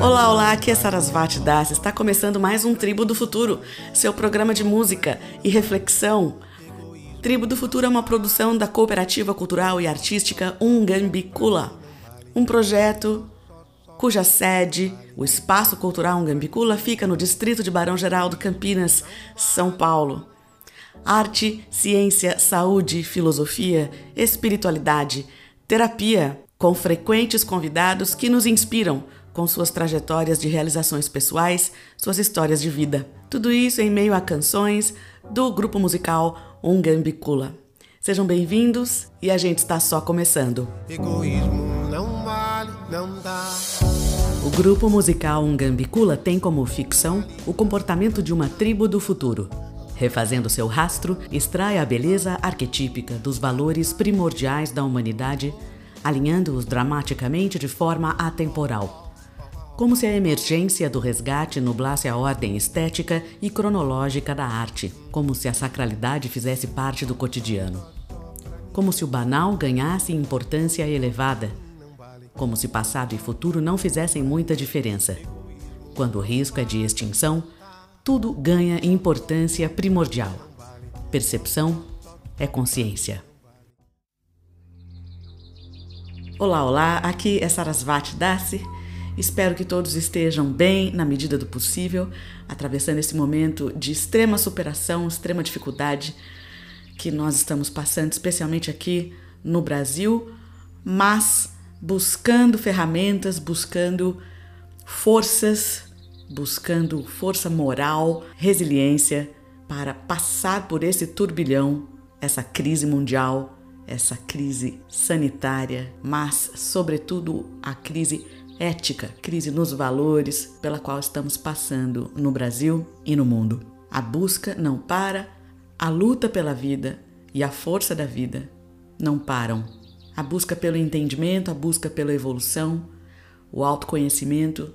Olá, olá, aqui é Sarasvati Das. Está começando mais um Tribo do Futuro, seu programa de música e reflexão. Tribo do Futuro é uma produção da Cooperativa Cultural e Artística Ungambicula, um projeto cuja sede, o Espaço Cultural Ungambicula, fica no distrito de Barão Geraldo, Campinas, São Paulo. Arte, ciência, saúde, filosofia, espiritualidade, terapia, com frequentes convidados que nos inspiram com suas trajetórias de realizações pessoais, suas histórias de vida. Tudo isso em meio a canções do grupo musical Ungambicula. Sejam bem-vindos e a gente está só começando. Egoísmo não vale, não dá. O grupo musical Ungambicula tem como ficção o comportamento de uma tribo do futuro. Refazendo seu rastro, extrai a beleza arquetípica dos valores primordiais da humanidade alinhando-os dramaticamente de forma atemporal. Como se a emergência do resgate nublasse a ordem estética e cronológica da arte, como se a sacralidade fizesse parte do cotidiano. Como se o banal ganhasse importância elevada, como se passado e futuro não fizessem muita diferença. Quando o risco é de extinção, tudo ganha importância primordial. Percepção é consciência. Olá, olá, aqui é Sarasvati Dasi. Espero que todos estejam bem na medida do possível, atravessando esse momento de extrema superação, extrema dificuldade que nós estamos passando, especialmente aqui no Brasil, mas buscando ferramentas, buscando forças, buscando força moral, resiliência para passar por esse turbilhão, essa crise mundial essa crise sanitária, mas, sobretudo, a crise ética, crise nos valores pela qual estamos passando no Brasil e no mundo. A busca não para, a luta pela vida e a força da vida não param. A busca pelo entendimento, a busca pela evolução, o autoconhecimento,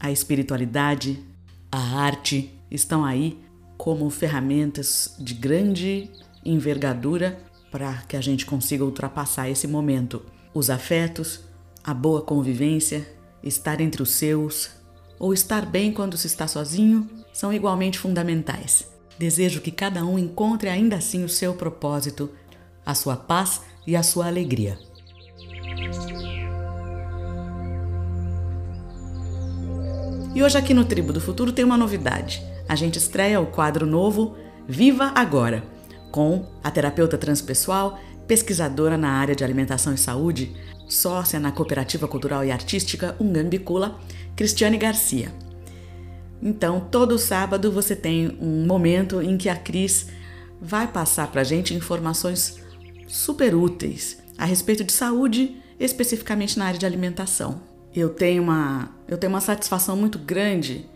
a espiritualidade, a arte estão aí como ferramentas de grande envergadura para que a gente consiga ultrapassar esse momento. Os afetos, a boa convivência, estar entre os seus ou estar bem quando se está sozinho são igualmente fundamentais. Desejo que cada um encontre ainda assim o seu propósito, a sua paz e a sua alegria. E hoje aqui no Tribo do Futuro tem uma novidade. A gente estreia o quadro novo Viva Agora com a terapeuta transpessoal, pesquisadora na área de alimentação e saúde, sócia na Cooperativa Cultural e Artística Ungambicula, Cristiane Garcia. Então, todo sábado você tem um momento em que a Cris vai passar para a gente informações super úteis a respeito de saúde, especificamente na área de alimentação. Eu tenho uma, eu tenho uma satisfação muito grande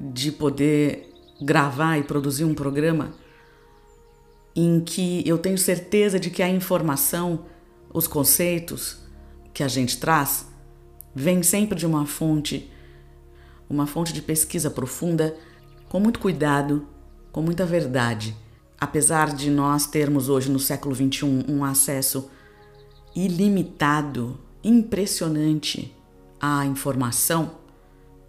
de poder gravar e produzir um programa em que eu tenho certeza de que a informação, os conceitos que a gente traz, vem sempre de uma fonte, uma fonte de pesquisa profunda, com muito cuidado, com muita verdade. Apesar de nós termos hoje no século XXI um acesso ilimitado, impressionante à informação,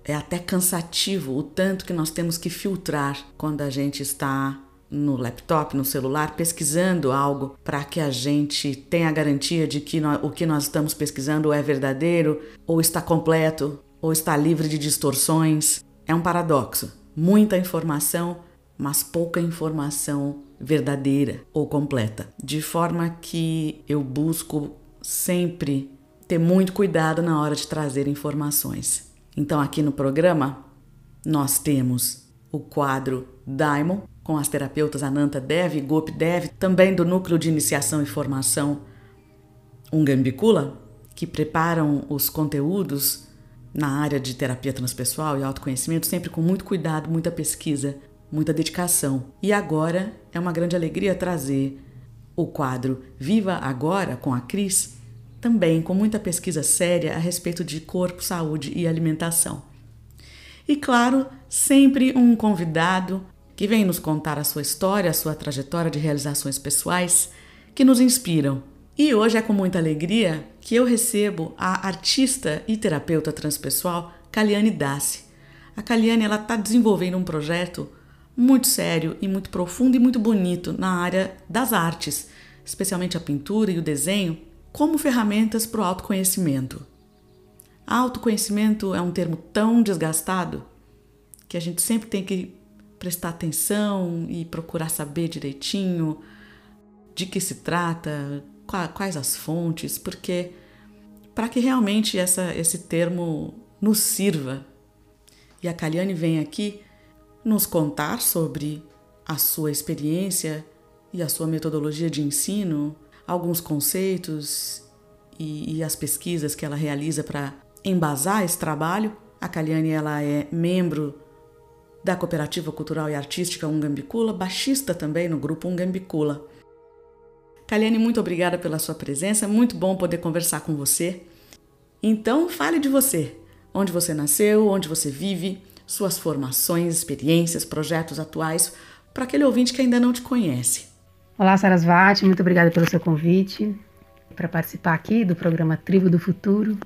é até cansativo o tanto que nós temos que filtrar quando a gente está no laptop, no celular, pesquisando algo para que a gente tenha a garantia de que o que nós estamos pesquisando é verdadeiro, ou está completo, ou está livre de distorções. É um paradoxo. Muita informação, mas pouca informação verdadeira ou completa. De forma que eu busco sempre ter muito cuidado na hora de trazer informações. Então, aqui no programa, nós temos o quadro Daimon, com as terapeutas Ananta Dev e Gopi Dev, também do Núcleo de Iniciação e Formação Ungambicula, que preparam os conteúdos na área de terapia transpessoal e autoconhecimento, sempre com muito cuidado, muita pesquisa, muita dedicação. E agora é uma grande alegria trazer o quadro Viva Agora com a Cris, também com muita pesquisa séria a respeito de corpo, saúde e alimentação. E claro, sempre um convidado que vem nos contar a sua história, a sua trajetória de realizações pessoais que nos inspiram E hoje é com muita alegria que eu recebo a artista e terapeuta transpessoal Kaliane Dassi. A Kaliane ela está desenvolvendo um projeto muito sério e muito profundo e muito bonito na área das artes, especialmente a pintura e o desenho, como ferramentas para o autoconhecimento. Autoconhecimento é um termo tão desgastado que a gente sempre tem que prestar atenção e procurar saber direitinho de que se trata, quais as fontes, porque para que realmente essa, esse termo nos sirva. E a Kaliane vem aqui nos contar sobre a sua experiência e a sua metodologia de ensino, alguns conceitos e, e as pesquisas que ela realiza para embasar esse trabalho. A Kaliane ela é membro da Cooperativa Cultural e Artística Ungambicula, baixista também no grupo Ungambicula. Kaliane, muito obrigada pela sua presença, muito bom poder conversar com você. Então, fale de você, onde você nasceu, onde você vive, suas formações, experiências, projetos atuais, para aquele ouvinte que ainda não te conhece. Olá, Sarasvati, muito obrigada pelo seu convite para participar aqui do programa Tribo do Futuro.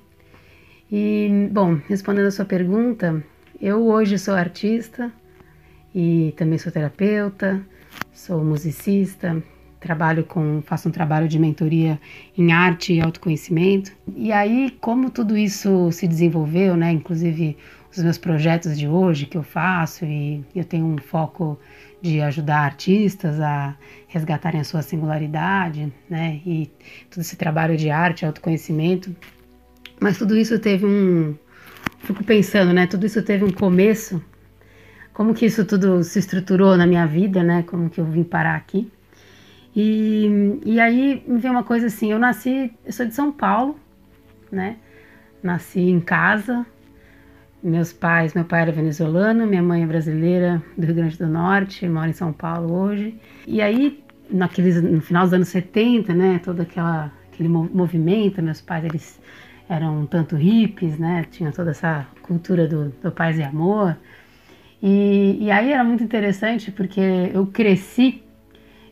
E, bom, respondendo a sua pergunta, eu hoje sou artista e também sou terapeuta, sou musicista, trabalho com, faço um trabalho de mentoria em arte e autoconhecimento. E aí, como tudo isso se desenvolveu, né, inclusive os meus projetos de hoje que eu faço e eu tenho um foco de ajudar artistas a resgatarem a sua singularidade, né, e todo esse trabalho de arte, autoconhecimento. Mas tudo isso teve um fico pensando, né, tudo isso teve um começo. Como que isso tudo se estruturou na minha vida, né? Como que eu vim parar aqui? E, e aí me veio uma coisa assim, eu nasci, eu sou de São Paulo, né? Nasci em casa. Meus pais, meu pai era venezuelano, minha mãe é brasileira do Rio Grande do Norte, mora em São Paulo hoje. E aí, naqueles, no final dos anos 70, né, todo aquela, aquele movimento, meus pais, eles eram um tanto hippies, né, tinha toda essa cultura do, do paz e amor. E, e aí era muito interessante porque eu cresci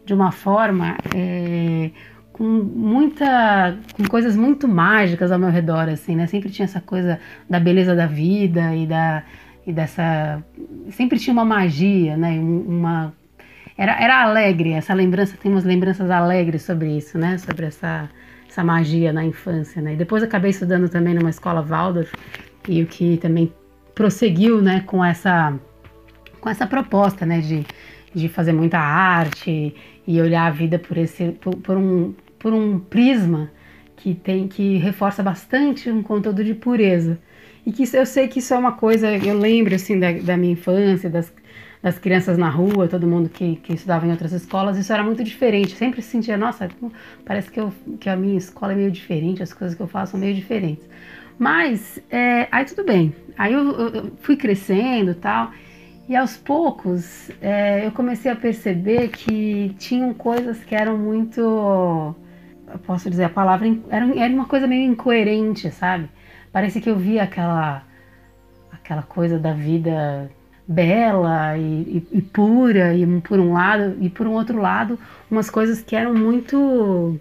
de uma forma é, com muita com coisas muito mágicas ao meu redor assim né? Sempre tinha essa coisa da beleza da vida e da e dessa sempre tinha uma magia né? Uma era, era alegre essa lembrança tem umas lembranças alegres sobre isso né? Sobre essa essa magia na infância né? E depois acabei estudando também numa escola Waldorf e o que também prosseguiu né com essa com essa proposta né de de fazer muita arte e olhar a vida por esse por, por, um por um prisma que tem que reforça bastante um conteúdo de pureza. E que eu sei que isso é uma coisa eu lembro assim da, da minha infância das, das crianças na rua todo mundo que, que estudava em outras escolas isso era muito diferente eu sempre sentia nossa parece que eu que a minha escola é meio diferente as coisas que eu faço são meio diferentes mas é, aí tudo bem aí eu, eu fui crescendo tal e aos poucos é, eu comecei a perceber que tinham coisas que eram muito. Eu posso dizer a palavra. Era, era uma coisa meio incoerente, sabe? Parece que eu via aquela, aquela coisa da vida bela e, e, e, pura, e por um lado, e por um outro lado, umas coisas que eram muito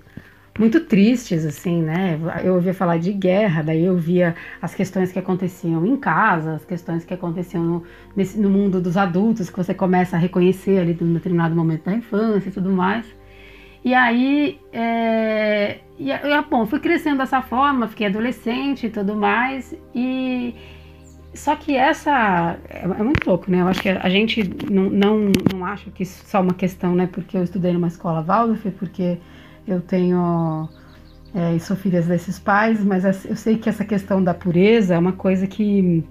muito tristes, assim, né? Eu ouvia falar de guerra, daí eu via as questões que aconteciam em casa, as questões que aconteciam no, nesse, no mundo dos adultos, que você começa a reconhecer ali num determinado momento da infância e tudo mais. E aí, é, e, bom, fui crescendo dessa forma, fiquei adolescente e tudo mais, e só que essa é, é muito louco, né? Eu acho que a gente não, não, não acha que isso é só uma questão, né? Porque eu estudei numa escola Waldorf, porque eu tenho é, e sou filha desses pais, mas eu sei que essa questão da pureza é uma coisa que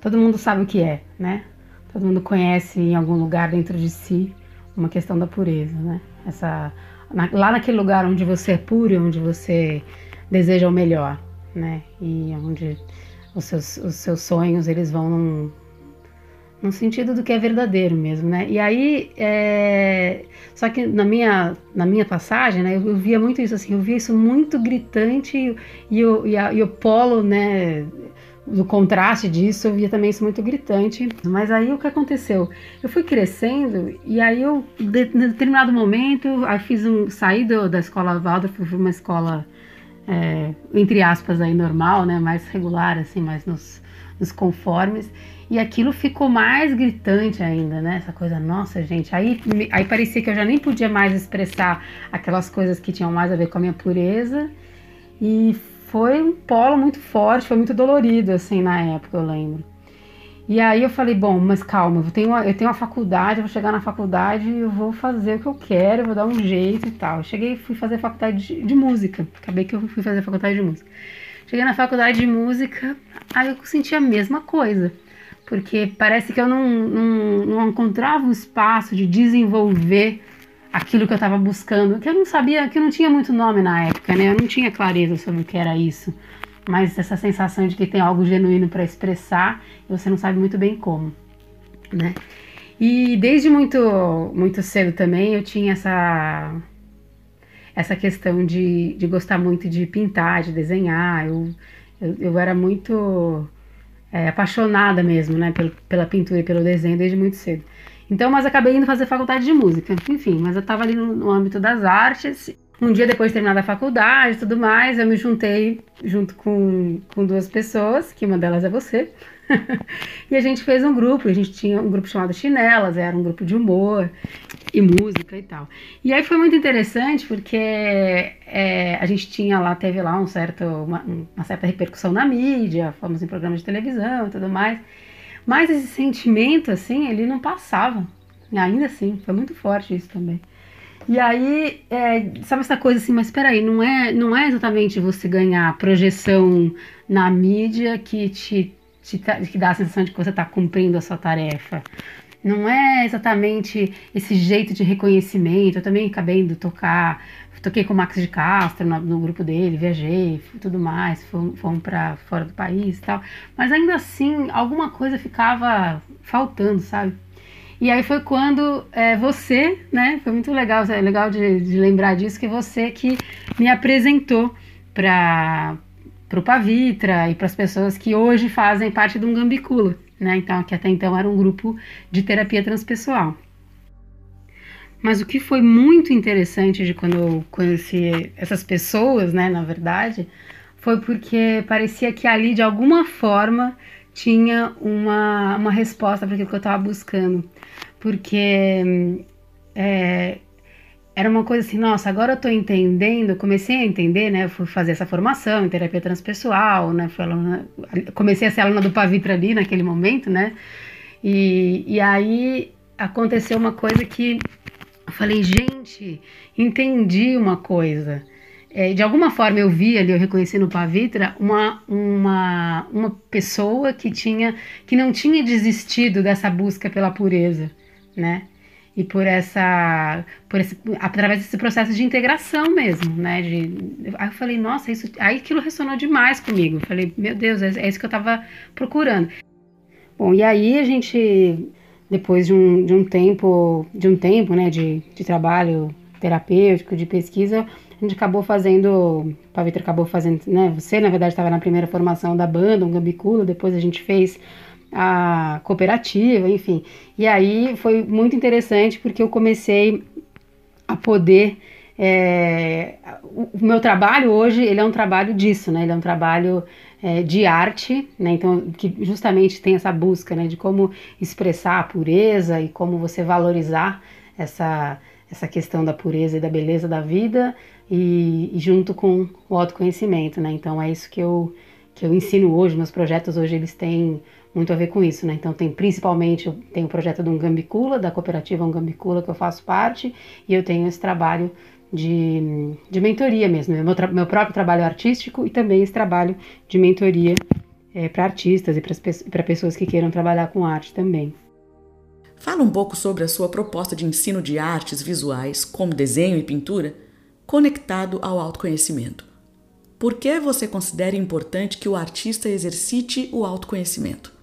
todo mundo sabe o que é, né? Todo mundo conhece em algum lugar dentro de si uma questão da pureza, né? Essa, na, lá naquele lugar onde você é puro, onde você deseja o melhor, né? E onde os seus, os seus sonhos eles vão num, no sentido do que é verdadeiro mesmo, né? E aí, é... só que na minha, na minha passagem, né, eu, eu, via muito isso assim, eu via isso muito gritante e, o, e, a, e o polo, né, do contraste disso, eu via também isso muito gritante. Mas aí o que aconteceu? Eu fui crescendo e aí eu, de, em determinado momento, aí fiz um, saí do, da escola Waldorf, fui uma escola, é, entre aspas, aí normal, né, mais regular, assim, mais nos, nos conformes. E aquilo ficou mais gritante ainda, né? Essa coisa, nossa, gente. Aí, aí parecia que eu já nem podia mais expressar aquelas coisas que tinham mais a ver com a minha pureza. E foi um polo muito forte, foi muito dolorido, assim, na época, eu lembro. E aí eu falei, bom, mas calma, eu tenho uma, eu tenho uma faculdade, eu vou chegar na faculdade e eu vou fazer o que eu quero, eu vou dar um jeito e tal. cheguei fui fazer faculdade de, de, música. Acabei que eu fui fazer faculdade de música. Cheguei na faculdade de música, aí eu senti a mesma coisa. Porque parece que eu não, não, não encontrava um espaço de desenvolver aquilo que eu estava buscando, que eu não sabia, que não tinha muito nome na época, né? Eu não tinha clareza sobre o que era isso. Mas essa sensação de que tem algo genuíno para expressar e você não sabe muito bem como, né? E desde muito muito cedo também eu tinha essa essa questão de, de gostar muito de pintar, de desenhar. Eu, eu, eu era muito é, apaixonada mesmo, né, pela, pela pintura e pelo desenho desde muito cedo. Então, mas acabei indo fazer faculdade de música. Enfim, mas eu estava ali no, no, âmbito das artes. Um dia depois de terminar a faculdade e tudo mais, eu me juntei junto com, com duas pessoas, que uma delas é você. e a gente fez um grupo, a gente tinha um grupo chamado Chinelas, era um grupo de humor e música e tal. E aí foi muito interessante porque é, a gente tinha lá, teve lá um certo, uma, uma certa repercussão na mídia, fomos em programas de televisão e tudo mais. Mas esse sentimento, assim, ele não passava. Ainda assim, foi muito forte isso também. E aí, é, sabe essa coisa assim, mas peraí, não é, não é exatamente você ganhar projeção na mídia que te, te que dá a sensação de que você está cumprindo a sua tarefa. Não é exatamente esse jeito de reconhecimento. Eu também acabei de tocar toquei com o Max de Castro no, no grupo dele, viajei, tudo mais, fomos, fomos para fora do país e tal. Mas ainda assim, alguma coisa ficava faltando, sabe? E aí foi quando é, você, né? Foi muito legal, é legal de, de lembrar disso, que você que me apresentou para o Pavitra e para as pessoas que hoje fazem parte um Gambicula, né? Então, que até então era um grupo de terapia transpessoal. Mas o que foi muito interessante de quando eu conheci essas pessoas, né, na verdade, foi porque parecia que ali, de alguma forma, tinha uma, uma resposta para aquilo que eu estava buscando. Porque é, era uma coisa assim, nossa, agora eu estou entendendo, comecei a entender, né? Eu fui fazer essa formação em terapia transpessoal, né? Fui aluna, comecei a ser aluna do Pavitra ali naquele momento, né? E, e aí aconteceu uma coisa que eu falei, gente, entendi uma coisa. É, de alguma forma eu vi ali, eu reconheci no Pavitra uma, uma, uma pessoa que tinha que não tinha desistido dessa busca pela pureza, né? E por essa, por esse, através desse processo de integração mesmo, né? De, aí eu falei, nossa, isso, aí aquilo ressonou demais comigo. Eu falei, meu Deus, é, é isso que eu estava procurando. Bom, e aí a gente depois de um, de um tempo, de um tempo, né, de, de trabalho terapêutico, de pesquisa, a gente acabou fazendo, o Pavitra acabou fazendo, né, você na verdade estava na primeira formação da banda, um Gambicula, depois a gente fez a cooperativa, enfim. E aí foi muito interessante porque eu comecei a poder é, o, meu trabalho hoje ele é um trabalho disso, né? Ele é um trabalho é, de arte, né? Então, que justamente tem essa busca, né? De como expressar a pureza e como você valorizar essa, essa questão da pureza e da beleza da vida e, e junto com o autoconhecimento, né? Então, é isso que eu, que eu ensino hoje, meus projetos hoje eles têm muito a ver com isso, né? Então tem principalmente, tenho o projeto do Gambicula, da cooperativa Gambicula que eu faço parte, e eu tenho esse trabalho de, de mentoria mesmo, meu, meu próprio trabalho artístico e também esse trabalho de mentoria é, para artistas e para pessoas que queiram trabalhar com arte também. Fala um pouco sobre a sua proposta de ensino de artes visuais, como desenho e pintura, conectado ao autoconhecimento. Por que você considera importante que o artista exercite o autoconhecimento?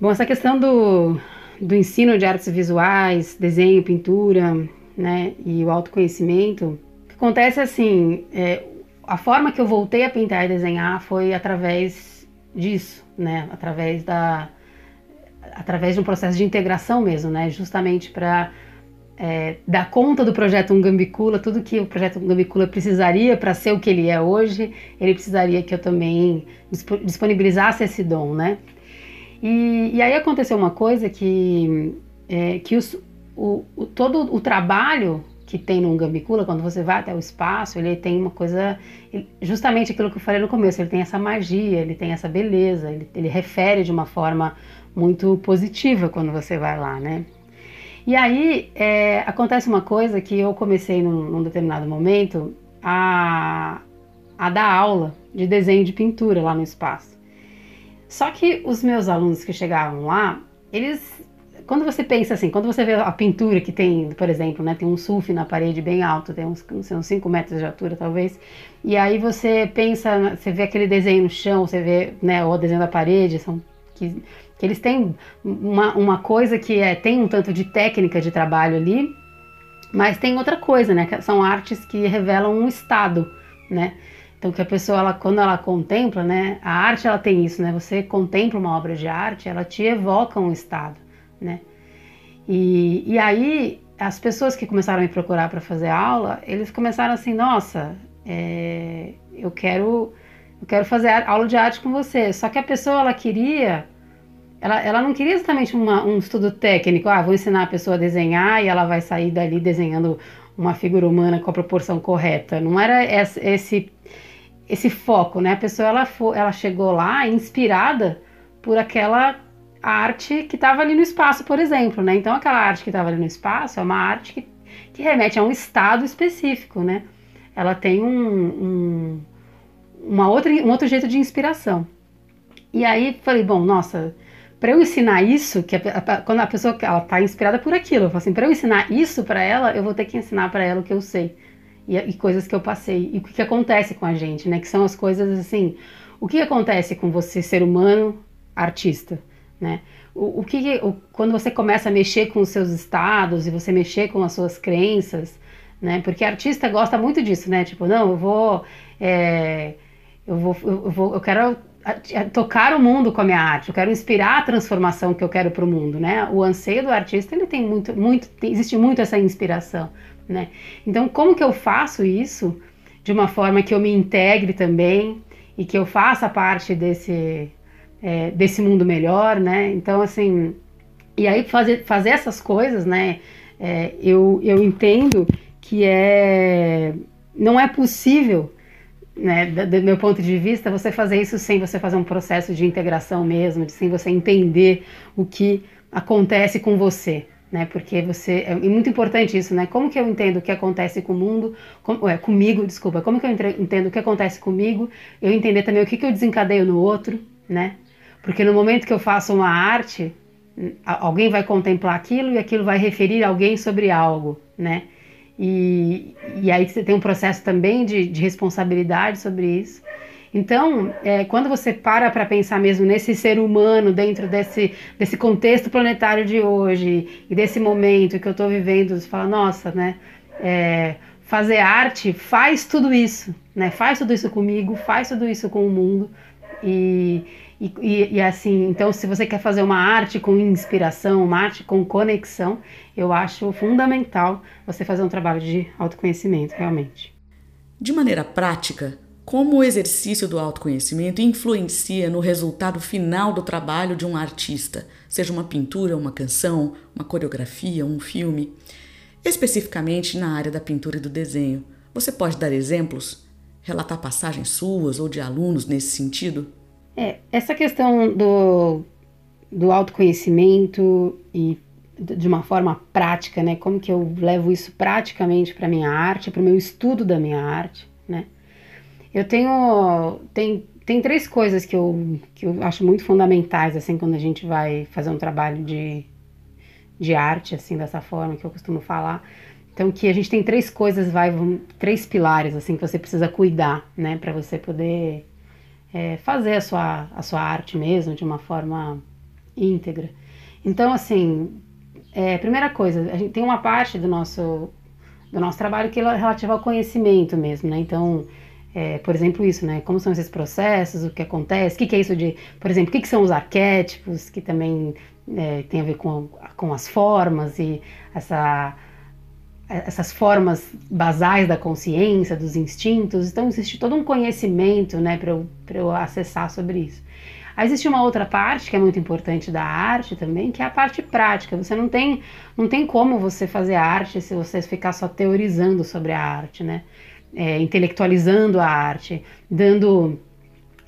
Bom, essa questão do, do ensino de artes visuais, desenho, pintura, né, e o autoconhecimento, o que acontece assim, é, a forma que eu voltei a pintar e desenhar foi através disso, né? Através da através de um processo de integração mesmo, né? Justamente para é, dar conta do projeto Ungambicula, tudo que o projeto Ungambicula precisaria para ser o que ele é hoje, ele precisaria que eu também disponibilizasse esse dom, né? E, e aí aconteceu uma coisa que, é, que os, o, o, todo o trabalho que tem no Gambicula, quando você vai até o espaço, ele tem uma coisa, justamente aquilo que eu falei no começo, ele tem essa magia, ele tem essa beleza, ele, ele refere de uma forma muito positiva quando você vai lá, né? E aí é, acontece uma coisa que eu comecei num, num, determinado momento a, a dar aula de desenho de pintura lá no espaço. Só que os meus alunos que chegavam lá, eles quando você pensa assim, quando você vê a pintura que tem, por exemplo, né, tem um sulf na parede bem alto, tem uns, uns 5 metros de altura talvez, e aí você pensa, você vê aquele desenho no chão, você vê né, o desenho da parede, são que, que eles têm uma, uma coisa que é, tem um tanto de técnica de trabalho ali, mas tem outra coisa, né, são artes que revelam um estado, né, então que a pessoa, ela, quando ela contempla, né, a arte ela tem isso, né, você contempla uma obra de arte, ela te evoca um estado né? E, e aí as pessoas que começaram a me procurar para fazer aula, eles começaram assim, nossa, é, eu quero eu quero fazer aula de arte com você. Só que a pessoa ela queria ela, ela não queria exatamente uma, um estudo técnico, ah, vou ensinar a pessoa a desenhar e ela vai sair dali desenhando uma figura humana com a proporção correta. Não era esse, esse, foco, né? A pessoa ela, ela chegou lá inspirada por aquela arte que estava ali no espaço, por exemplo, né? Então aquela arte que estava ali no espaço é uma arte que, que remete a um estado específico, né? Ela tem um, um, uma outra, um outro jeito de inspiração. E aí falei, bom, nossa, para eu ensinar isso, que a, a, quando a pessoa ela tá inspirada por aquilo, eu falei assim, para eu ensinar isso para ela, eu vou ter que ensinar para ela o que eu sei e, e, coisas que eu passei e o que, que acontece com a gente, né? Que são as coisas assim, o que acontece com você, ser humano, artista? Né? O, o que o, quando você começa a mexer com os seus estados e você mexer com as suas crenças, né? Porque artista gosta muito disso, né? Tipo, não, eu vou, é, eu vou, eu vou, eu quero tocar o mundo com a minha arte, eu quero inspirar a transformação que eu quero para o mundo, né? O anseio do artista ele tem muito, muito, tem, existe muito essa inspiração, né? Então, como que eu faço isso de uma forma que eu me integre também e que eu faça parte desse é, desse mundo melhor, né? Então, assim, e aí fazer, fazer essas coisas, né? É, eu, eu entendo que é, não é possível, né, do, meu ponto de vista, você fazer isso sem você fazer um processo de integração mesmo, sem você entender o que acontece com você, né? Porque você é, muito importante isso, né? Como que eu entendo o que acontece com o mundo, é, comigo, desculpa, como que eu entendo o que acontece comigo, eu entender também o que que eu desencadeio no outro, né? Porque no momento que eu faço uma arte, alguém vai contemplar aquilo e aquilo vai referir alguém sobre algo, né? E, e aí você tem um processo também de, de responsabilidade sobre isso. Então, é, quando você para para pensar mesmo nesse ser humano dentro desse, desse contexto planetário de hoje e desse momento que eu estou vivendo, você fala, nossa, né? É, fazer arte faz tudo isso, né? Faz tudo isso comigo, faz tudo isso com o mundo. E, e, e, assim, então, se você quer fazer uma arte com inspiração, uma arte com conexão, eu acho fundamental você fazer um trabalho de autoconhecimento, realmente. De maneira prática, como o exercício do autoconhecimento influencia no resultado final do trabalho de um artista, seja uma pintura, uma canção, uma coreografia, um filme? Especificamente na área da pintura e do desenho, você pode dar exemplos? Relatar passagens suas ou de alunos nesse sentido? É, essa questão do, do autoconhecimento e de uma forma prática, né? Como que eu levo isso praticamente para minha arte, para o meu estudo da minha arte? Eu tenho tem, tem três coisas que eu, que eu acho muito fundamentais assim quando a gente vai fazer um trabalho de, de arte assim dessa forma que eu costumo falar. Então que a gente tem três coisas, vai, três pilares assim que você precisa cuidar, né, para você poder é, fazer a sua, a sua arte mesmo de uma forma íntegra. Então, assim, é, primeira coisa, a gente tem uma parte do nosso, do nosso trabalho que é relativa ao conhecimento mesmo, né? Então, é, por exemplo, isso, né? Como são esses processos, o que acontece, o que, que é isso de, por exemplo, o que, que são os arquétipos, que também é, tem a ver com, com as formas e essa, essas formas basais da consciência, dos instintos. Então, existe todo um conhecimento, né, para eu, eu acessar sobre isso. Aí existe uma outra parte que é muito importante da arte também, que é a parte prática. Você não tem, não tem como você fazer arte se você ficar só teorizando sobre a arte, né? É, intelectualizando a arte, dando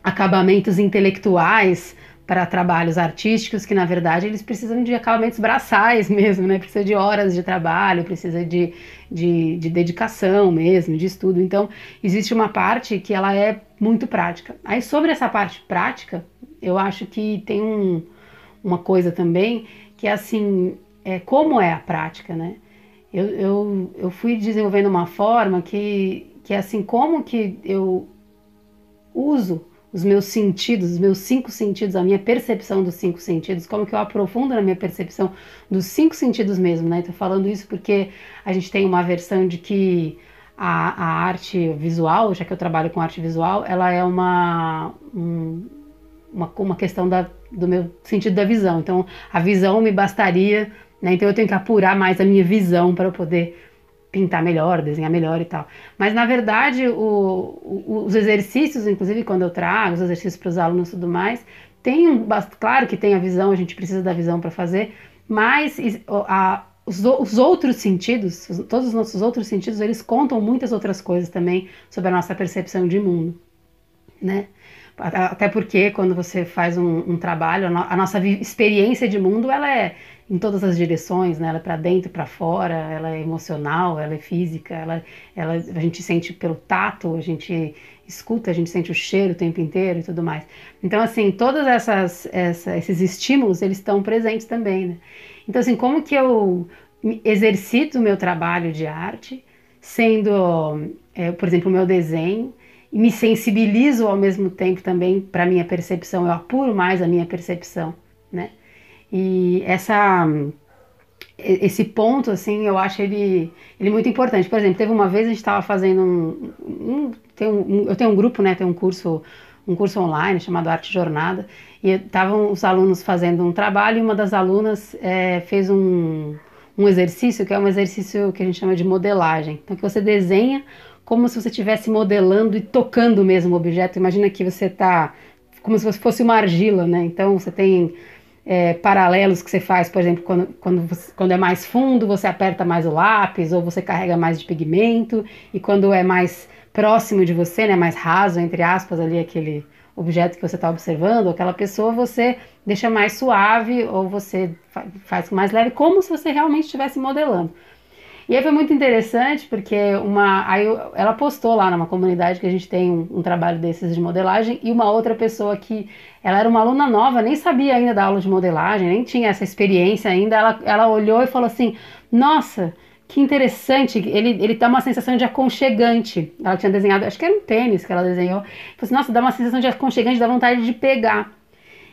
acabamentos intelectuais para trabalhos artísticos que na verdade eles precisam de acabamentos braçais mesmo, né? Precisa de horas de trabalho, precisa de, de, de, dedicação mesmo, de estudo. Então existe uma parte que ela é muito prática. Aí sobre essa parte prática, eu acho que tem um, uma coisa também que é assim, é, como é a prática, né? Eu, eu, eu fui desenvolvendo uma forma que que é assim como que eu uso os meus sentidos, os meus cinco sentidos, a minha percepção dos cinco sentidos, como que eu aprofundo na minha percepção dos cinco sentidos mesmo, né? Estou falando isso porque a gente tem uma versão de que a, a, arte visual, já que eu trabalho com arte visual, ela é uma, um, uma, uma questão da, do meu sentido da visão. Então, a visão me bastaria, né? Então, eu tenho que apurar mais a minha visão para eu poder pintar melhor, desenhar melhor e tal. Mas na verdade, o, o, os exercícios, inclusive quando eu trago os exercícios para os alunos e tudo mais, tem um, claro que tem a visão, a gente precisa da visão para fazer, mas a, os, os, outros sentidos, todos os nossos outros sentidos, eles contam muitas outras coisas também sobre a nossa percepção de mundo, né? Até porque quando você faz um, um trabalho, a, nossa experiência de mundo ela é em todas as direções, né? Ela é para dentro, para fora, ela é emocional, ela é física, ela, ela, a gente sente pelo tato, a gente escuta, a gente sente o cheiro o tempo inteiro e tudo mais. Então, assim, todos essas, essa, esses estímulos, eles estão presentes também, né? Então, assim, como que eu exercito o meu trabalho de arte, sendo, é, por exemplo, o meu desenho, e me sensibilizo ao mesmo tempo também para minha percepção, eu apuro mais a minha percepção, né? E essa esse ponto, assim, eu acho ele, ele muito importante. Por exemplo, teve uma vez a gente estava fazendo um, um, tem um, eu tenho um grupo, né, tem um curso um curso online chamado Arte Jornada e estavam os alunos fazendo um trabalho e uma das alunas é, fez um, um exercício que é um exercício que a gente chama de modelagem. Então que você desenha como se você estivesse modelando e tocando mesmo o objeto. Imagina que você está como se fosse uma argila, né? Então você tem é, paralelos que você faz, por exemplo, quando, quando, você, quando é mais fundo, você aperta mais o lápis ou você carrega mais de pigmento, e quando é mais próximo de você, né, mais raso, entre aspas, ali aquele objeto que você está observando, aquela pessoa, você deixa mais suave ou você faz mais leve, como se você realmente estivesse modelando. E aí foi muito interessante porque uma, aí ela postou lá numa comunidade que a gente tem um, um, trabalho desses de modelagem e uma outra pessoa que ela era uma aluna nova, nem sabia ainda da aula de modelagem, nem tinha essa experiência ainda. Ela, ela olhou e falou assim: Nossa, que interessante, ele, ele dá uma sensação de aconchegante. Ela tinha desenhado, acho que era um tênis que ela desenhou. Falou assim, Nossa, dá uma sensação de aconchegante, dá vontade de pegar.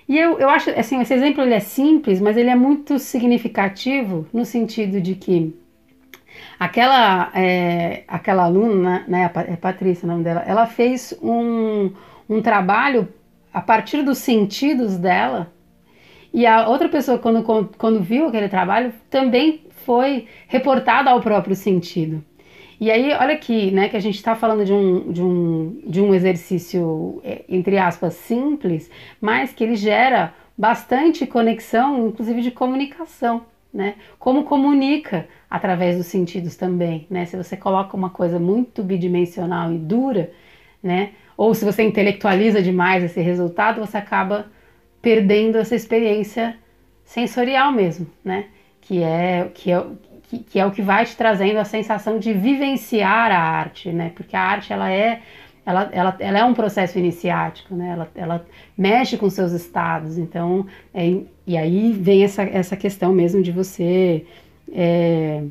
E eu, eu acho, assim, esse exemplo ele é simples, mas ele é muito significativo no sentido de que Aquela, é, aquela aluna, né, é Patrícia o nome dela, ela fez um, um trabalho a partir dos sentidos dela e a outra pessoa, quando, quando viu aquele trabalho, também foi reportada ao próprio sentido. E aí, olha aqui, né, que a gente está falando de um, de, um, de um exercício, é, entre aspas, simples, mas que ele gera bastante conexão, inclusive de comunicação, né? Como comunica através dos sentidos também, né? Se você coloca uma coisa muito bidimensional e dura, né? Ou se você intelectualiza demais esse resultado, você acaba perdendo essa experiência sensorial mesmo, né? Que é que é que, que é o que vai te trazendo a sensação de vivenciar a arte, né? Porque a arte ela é ela, ela, ela é um processo iniciático, né? Ela, ela mexe com seus estados, então é, e aí vem essa, essa questão mesmo de você é,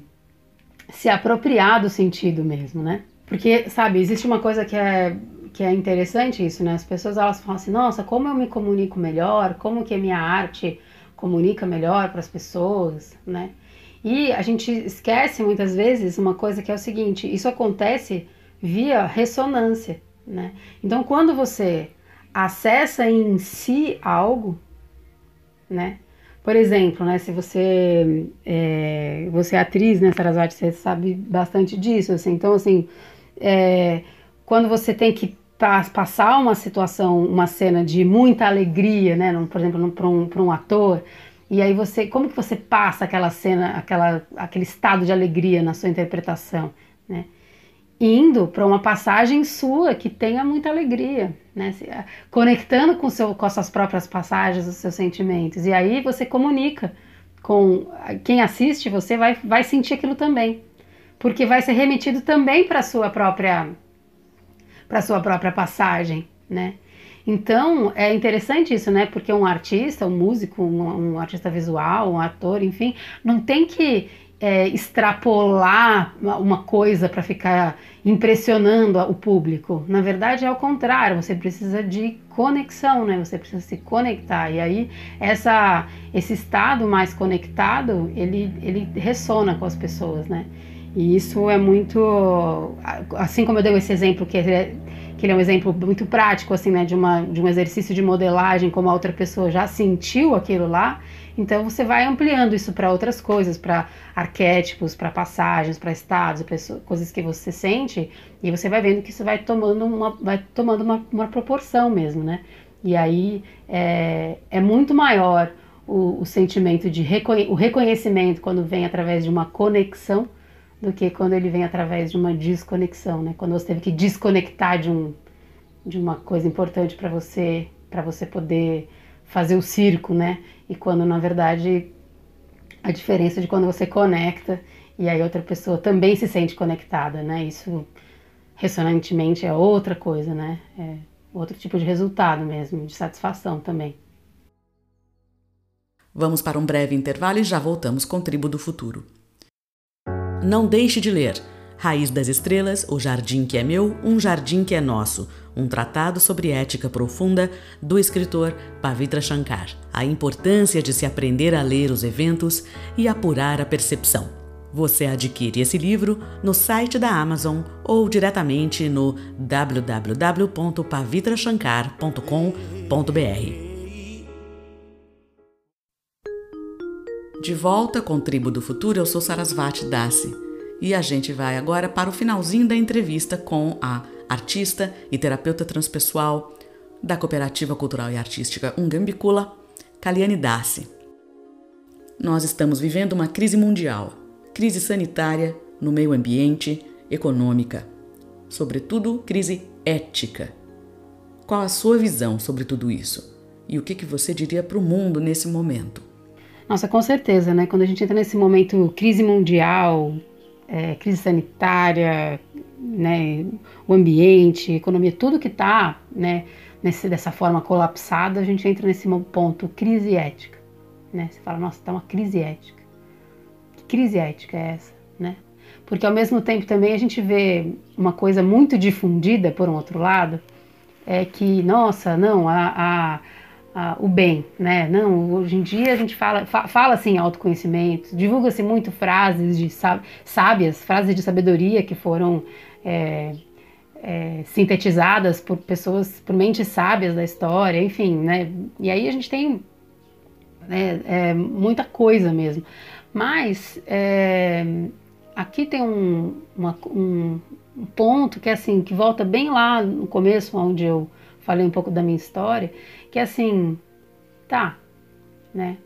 se apropriar do sentido mesmo, né? Porque, sabe, existe uma coisa que é, que é interessante isso, né? As pessoas elas falam assim, nossa, como eu me comunico melhor, como que a minha arte comunica melhor para as pessoas, né? E a gente esquece muitas vezes uma coisa que é o seguinte, isso acontece via ressonância, né? Então, quando você acessa em si algo, né? Por exemplo, né, se você é, você é atriz, né, Sarasvati, você sabe bastante disso, assim. Então, assim, é, quando você tem que passar uma situação, uma cena de muita alegria, né, por exemplo, para um, um ator, e aí você, como que você passa aquela cena, aquela, aquele estado de alegria na sua interpretação, né? Indo para uma passagem sua que tenha muita alegria, né? Ah, conectando com, seu, com as suas próprias passagens, os seus sentimentos. E aí você comunica com quem assiste, você vai, vai sentir aquilo também. Porque vai ser remetido também para sua própria para sua própria passagem, né? Então é interessante isso, né? Porque um artista, um músico, um, um artista visual, um ator, enfim, não tem que é, extrapolar uma coisa para ficar impressionando o público. Na verdade é o contrário, você precisa de conexão, né? Você precisa se conectar. E aí essa, esse estado mais conectado, ele, ele ressona com as pessoas, né? E isso é muito, assim como eu dei esse exemplo que é que ele é um exemplo muito prático, assim, né, de, uma, de um exercício de modelagem, como a outra pessoa já sentiu aquilo lá, então você vai ampliando isso para outras coisas, para arquétipos, para passagens, para estados, pra coisas que você sente, e você vai vendo que isso vai tomando uma, vai tomando uma, uma proporção mesmo, né? E aí é, é muito maior o, o sentimento de reconhe o reconhecimento quando vem através de uma conexão do que quando ele vem através de uma desconexão, né? Quando você teve que desconectar de um de uma coisa importante para você, para você poder fazer o circo, né? E quando na verdade a diferença de quando você conecta e aí outra pessoa também se sente conectada, né? Isso ressonantemente é outra coisa, né? É outro tipo de resultado mesmo, de satisfação também. Vamos para um breve intervalo e já voltamos com Tribo do Futuro. Não deixe de ler Raiz das Estrelas, O Jardim que é Meu, Um Jardim que é Nosso, um tratado sobre ética profunda do escritor Pavitra Shankar. A importância de se aprender a ler os eventos e apurar a percepção. Você adquire esse livro no site da Amazon ou diretamente no www.pavitrashankar.com.br. De volta com Tribo do Futuro, eu sou Sarasvati Dasi e a gente vai agora para o finalzinho da entrevista com a artista e terapeuta transpessoal da Cooperativa Cultural e Artística Ungambicula, Kaliane Dasi. Nós estamos vivendo uma crise mundial, crise sanitária, no meio ambiente, econômica, sobretudo crise ética. Qual a sua visão sobre tudo isso? E o que, que você diria para o mundo nesse momento? Nossa, com certeza, né? Quando a gente entra nesse momento crise mundial, é, crise sanitária, né, o ambiente, economia, tudo que está né, dessa forma colapsada, a gente entra nesse ponto crise ética. Né? Você fala, nossa, está uma crise ética. Que crise ética é essa? Né? Porque ao mesmo tempo também a gente vê uma coisa muito difundida, por um outro lado, é que, nossa, não, a, a o bem, né? Não, hoje em dia a gente fala, fa, fala assim autoconhecimento, divulga-se muito frases de sábias, frases de sabedoria que foram é, é, sintetizadas por pessoas, por mentes sábias da história, enfim, né? E aí a gente tem né, é, muita coisa mesmo. Mas é, aqui tem um, uma, um ponto que é assim, que volta bem lá no começo, onde eu falei um pouco da minha história, que assim, tá, né?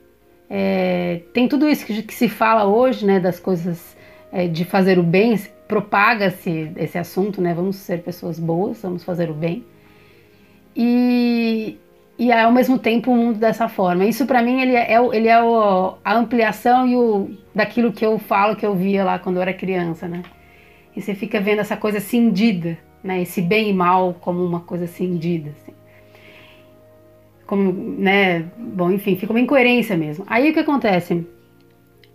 É, tem tudo isso que, que, se fala hoje, né, das coisas é, de fazer o bem, propaga-se esse assunto, né? Vamos ser pessoas boas, vamos fazer o bem. E, e ao mesmo tempo o mundo dessa forma. Isso para mim ele é, ele é o, a ampliação e o, daquilo que eu falo que eu via lá quando eu era criança, né? E você fica vendo essa coisa cindida, né? Esse bem e mal como uma coisa cindida. Assim. Como, né? Bom, enfim, fica uma incoerência mesmo. Aí o que acontece?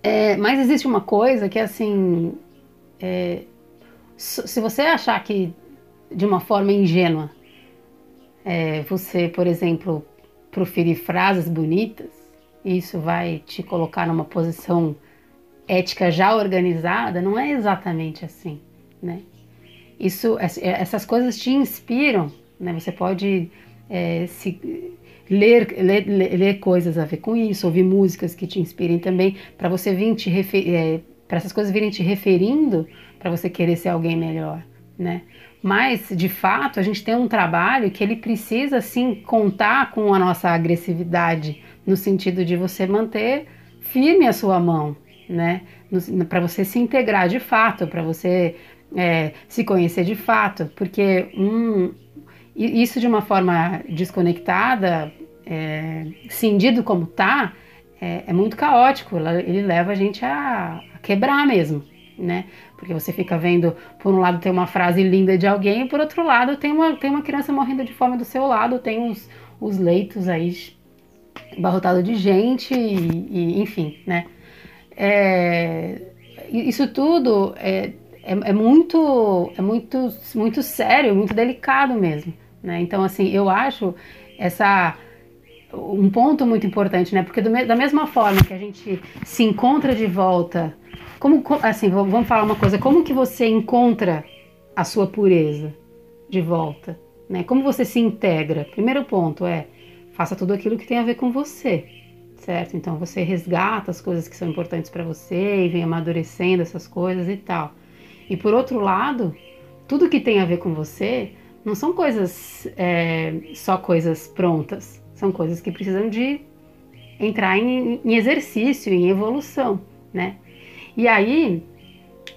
É, mas existe uma coisa que assim, é, se você achar que de uma forma ingênua é, você, por exemplo, proferir frases bonitas, isso vai te colocar numa posição ética já organizada, não é exatamente assim, né? isso, essas coisas te inspiram, né? Você pode é, se, ler, ler, ler, coisas a ver com isso, ouvir músicas que te inspirem também, para você vir te é, para essas coisas virem te referindo para você querer ser alguém melhor, né? Mas, de fato, a gente tem um trabalho que ele precisa, sim, contar com a nossa agressividade, no sentido de você manter firme a sua mão, né? Para você se integrar de fato, para você é, se conhecer de fato, porque um, isso de uma forma desconectada, é, cindido como tá, é, é, muito caótico. Ele leva a gente a, a, quebrar mesmo, né? Porque você fica vendo, por um lado tem uma frase linda de alguém, e por outro lado tem uma, tem uma criança morrendo de fome do seu lado, tem os, os leitos aí barrotados de gente, e, e enfim, né? É, isso tudo é, é, é, muito, é muito, muito sério, muito delicado mesmo. Né? Então, assim, eu acho essa um ponto muito importante, né? Porque do, da mesma forma que a gente se encontra de volta, como assim, vamos falar uma coisa, como que você encontra a sua pureza de volta, né? Como você se integra? Primeiro ponto é faça tudo aquilo que tem a ver com você, certo? Então você resgata as coisas que são importantes para você e vem amadurecendo essas coisas e tal. E por outro lado, tudo que tem a ver com você não são coisas é, só coisas prontas, são coisas que precisam de entrar em, em exercício, em evolução, né? E aí,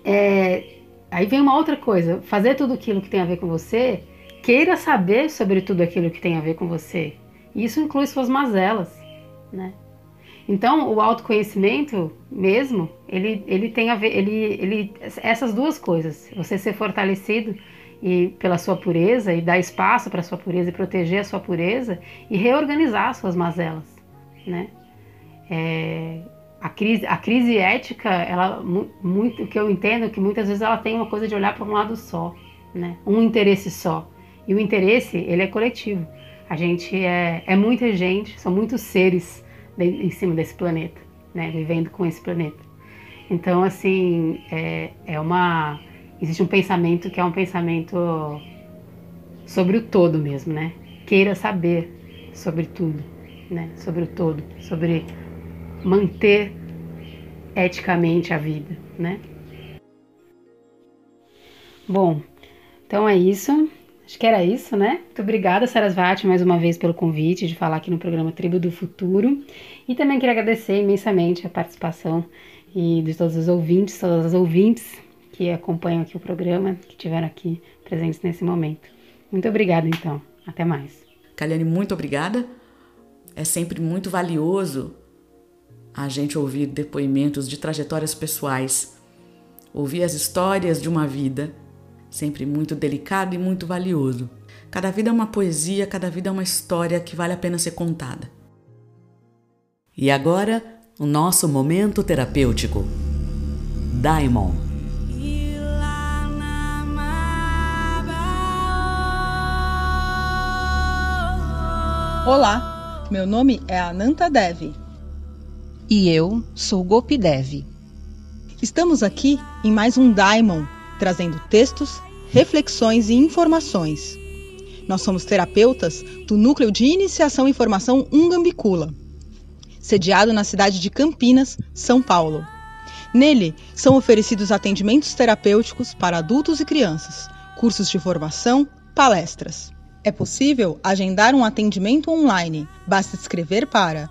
é, aí vem uma outra coisa, fazer tudo aquilo que tem a ver com você, queira saber sobre tudo aquilo que tem a ver com você. Isso inclui suas mazelas, né? Então, o autoconhecimento mesmo, ele, ele tem a ver, ele, ele, essas duas coisas, você ser fortalecido e pela sua pureza e dar espaço para a sua pureza e proteger a sua pureza e reorganizar as suas mazelas, né? É, a crise, a crise ética, ela muito, que eu entendo é que muitas vezes ela tem uma coisa de olhar para um lado só, né? Um interesse só. E o interesse, ele é coletivo. A gente é, é muita gente, são muitos seres em cima desse planeta, né? Vivendo com esse planeta. Então, assim, é, é uma existe um pensamento que é um pensamento sobre o todo mesmo, né? Queira saber sobre tudo, né? Sobre o todo, sobre manter eticamente a vida, né? Bom, então é isso. Acho que era isso, né? Muito obrigada, Sarasvati, mais uma vez pelo convite de falar aqui no programa Tribo do Futuro. E também queria agradecer imensamente a participação e de todos os ouvintes, todas as ouvintes que acompanham aqui o programa, que estiveram aqui presentes nesse momento. Muito obrigada, então. Até mais. Kaliane, muito obrigada. É sempre muito valioso a gente ouvir depoimentos de trajetórias pessoais, ouvir as histórias de uma vida, sempre muito delicado e muito valioso. Cada vida é uma poesia, cada vida é uma história que vale a pena ser contada. E agora, o nosso momento terapêutico. Daimon. Olá, meu nome é Ananta Devi. E eu sou Gopi Devi. Estamos aqui em mais um Daimon, trazendo textos, reflexões e informações. Nós somos terapeutas do Núcleo de Iniciação e Formação Ungambicula, sediado na cidade de Campinas, São Paulo. Nele são oferecidos atendimentos terapêuticos para adultos e crianças, cursos de formação, palestras. É possível agendar um atendimento online. Basta escrever para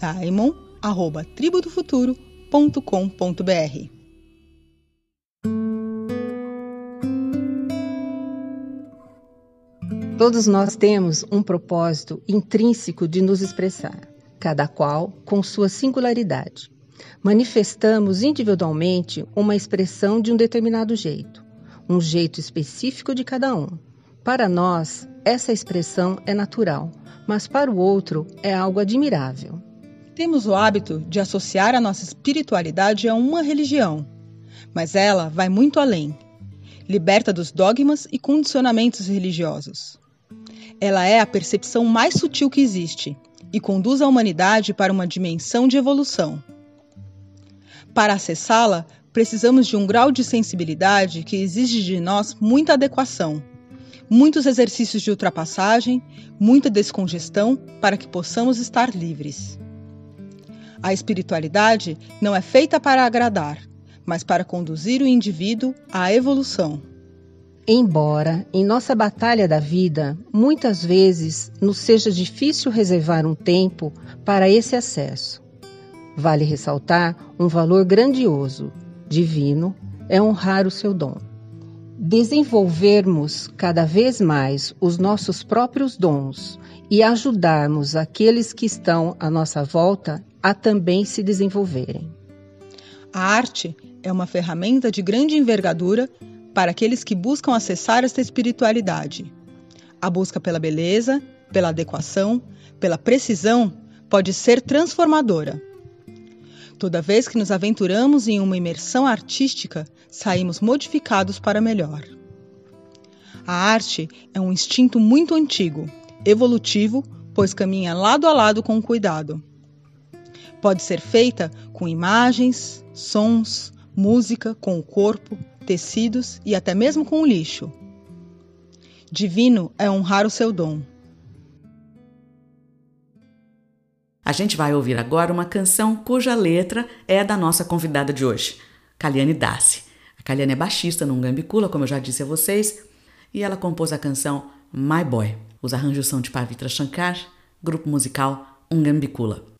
daimon@tribudofuturo.com.br. Todos nós temos um propósito intrínseco de nos expressar, cada qual com sua singularidade. Manifestamos individualmente uma expressão de um determinado jeito, um jeito específico de cada um. Para nós, essa expressão é natural, mas para o outro é algo admirável. Temos o hábito de associar a nossa espiritualidade a uma religião, mas ela vai muito além. Liberta dos dogmas e condicionamentos religiosos. Ela é a percepção mais sutil que existe e conduz a humanidade para uma dimensão de evolução. Para acessá-la, precisamos de um grau de sensibilidade que exige de nós muita adequação, muitos exercícios de ultrapassagem, muita descongestão para que possamos estar livres. A espiritualidade não é feita para agradar, mas para conduzir o indivíduo à evolução. Embora, em nossa batalha da vida, muitas vezes nos seja difícil reservar um tempo para esse acesso. Vale ressaltar um valor grandioso, divino, é honrar o seu dom. Desenvolvermos cada vez mais os nossos próprios dons e ajudarmos aqueles que estão à nossa volta a também se desenvolverem. A arte é uma ferramenta de grande envergadura para aqueles que buscam acessar esta espiritualidade. A busca pela beleza, pela adequação, pela precisão pode ser transformadora. Toda vez que nos aventuramos em uma imersão artística, saímos modificados para melhor. A arte é um instinto muito antigo, evolutivo, pois caminha lado a lado com o cuidado. Pode ser feita com imagens, sons, música, com o corpo, tecidos e até mesmo com o lixo. Divino é honrar o seu dom. A gente vai ouvir agora uma canção cuja letra é da nossa convidada de hoje, Kaliane Dassi. A Kaliane é baixista no Gambicula, como eu já disse a vocês, e ela compôs a canção My Boy. Os arranjos são de Pavitra Shankar, grupo musical Ungambicula.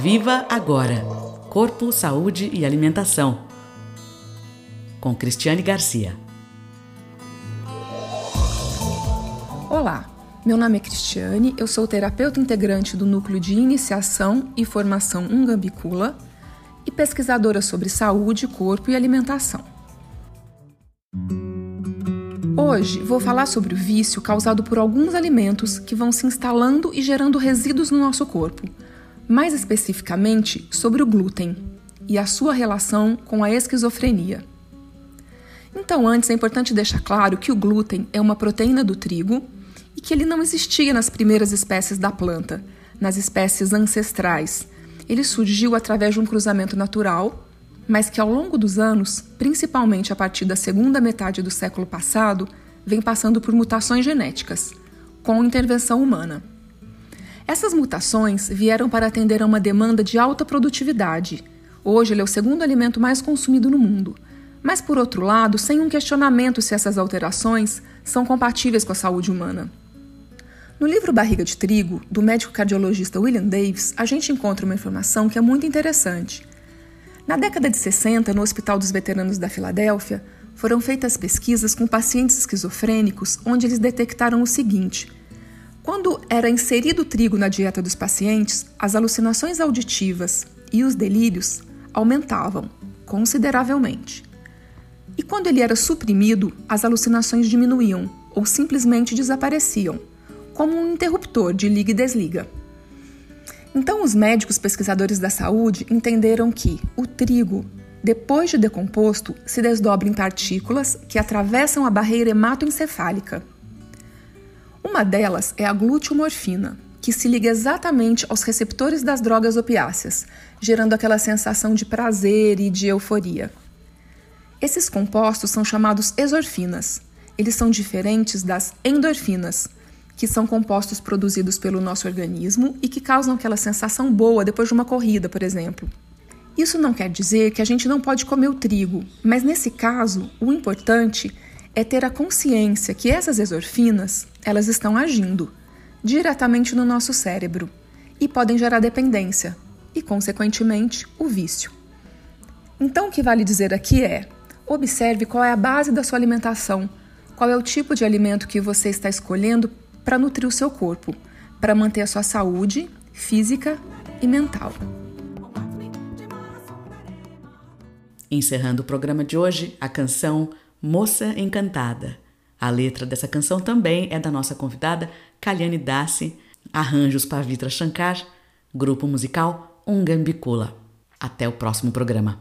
Viva Agora Corpo, Saúde e Alimentação. Com Cristiane Garcia. Olá, meu nome é Cristiane, eu sou terapeuta integrante do Núcleo de Iniciação e Formação Ungambicula e pesquisadora sobre saúde, corpo e alimentação. Hoje vou falar sobre o vício causado por alguns alimentos que vão se instalando e gerando resíduos no nosso corpo mais especificamente sobre o glúten e a sua relação com a esquizofrenia. Então, antes é importante deixar claro que o glúten é uma proteína do trigo e que ele não existia nas primeiras espécies da planta, nas espécies ancestrais. Ele surgiu através de um cruzamento natural, mas que ao longo dos anos, principalmente a partir da segunda metade do século passado, vem passando por mutações genéticas, com intervenção humana. Essas mutações vieram para atender a uma demanda de alta produtividade. Hoje ele é o segundo alimento mais consumido no mundo. Mas, por outro lado, sem um questionamento se essas alterações são compatíveis com a saúde humana. No livro Barriga de Trigo, do médico cardiologista William Davis, a gente encontra uma informação que é muito interessante. Na década de 60, no Hospital dos Veteranos da Filadélfia, foram feitas pesquisas com pacientes esquizofrênicos, onde eles detectaram o seguinte: quando era inserido o trigo na dieta dos pacientes, as alucinações auditivas e os delírios aumentavam consideravelmente. E quando ele era suprimido, as alucinações diminuíam ou simplesmente desapareciam, como um interruptor de liga e desliga. Então, os médicos pesquisadores da saúde entenderam que o trigo, depois de decomposto, se desdobra em partículas que atravessam a barreira hematoencefálica uma delas é a gluteomorfina, que se liga exatamente aos receptores das drogas opiáceas, gerando aquela sensação de prazer e de euforia. Esses compostos são chamados exorfinas. Eles são diferentes das endorfinas, que são compostos produzidos pelo nosso organismo e que causam aquela sensação boa depois de uma corrida, por exemplo. Isso não quer dizer que a gente não pode comer o trigo, mas nesse caso, o importante é ter a consciência que essas exorfinas, elas estão agindo diretamente no nosso cérebro e podem gerar dependência e, consequentemente, o vício. Então, o que vale dizer aqui é: observe qual é a base da sua alimentação, qual é o tipo de alimento que você está escolhendo para nutrir o seu corpo, para manter a sua saúde física e mental. Encerrando o programa de hoje, a canção Moça Encantada. A letra dessa canção também é da nossa convidada Kalyani Dasi, arranjos Pavitra Shankar, grupo musical Ungambicula. Até o próximo programa.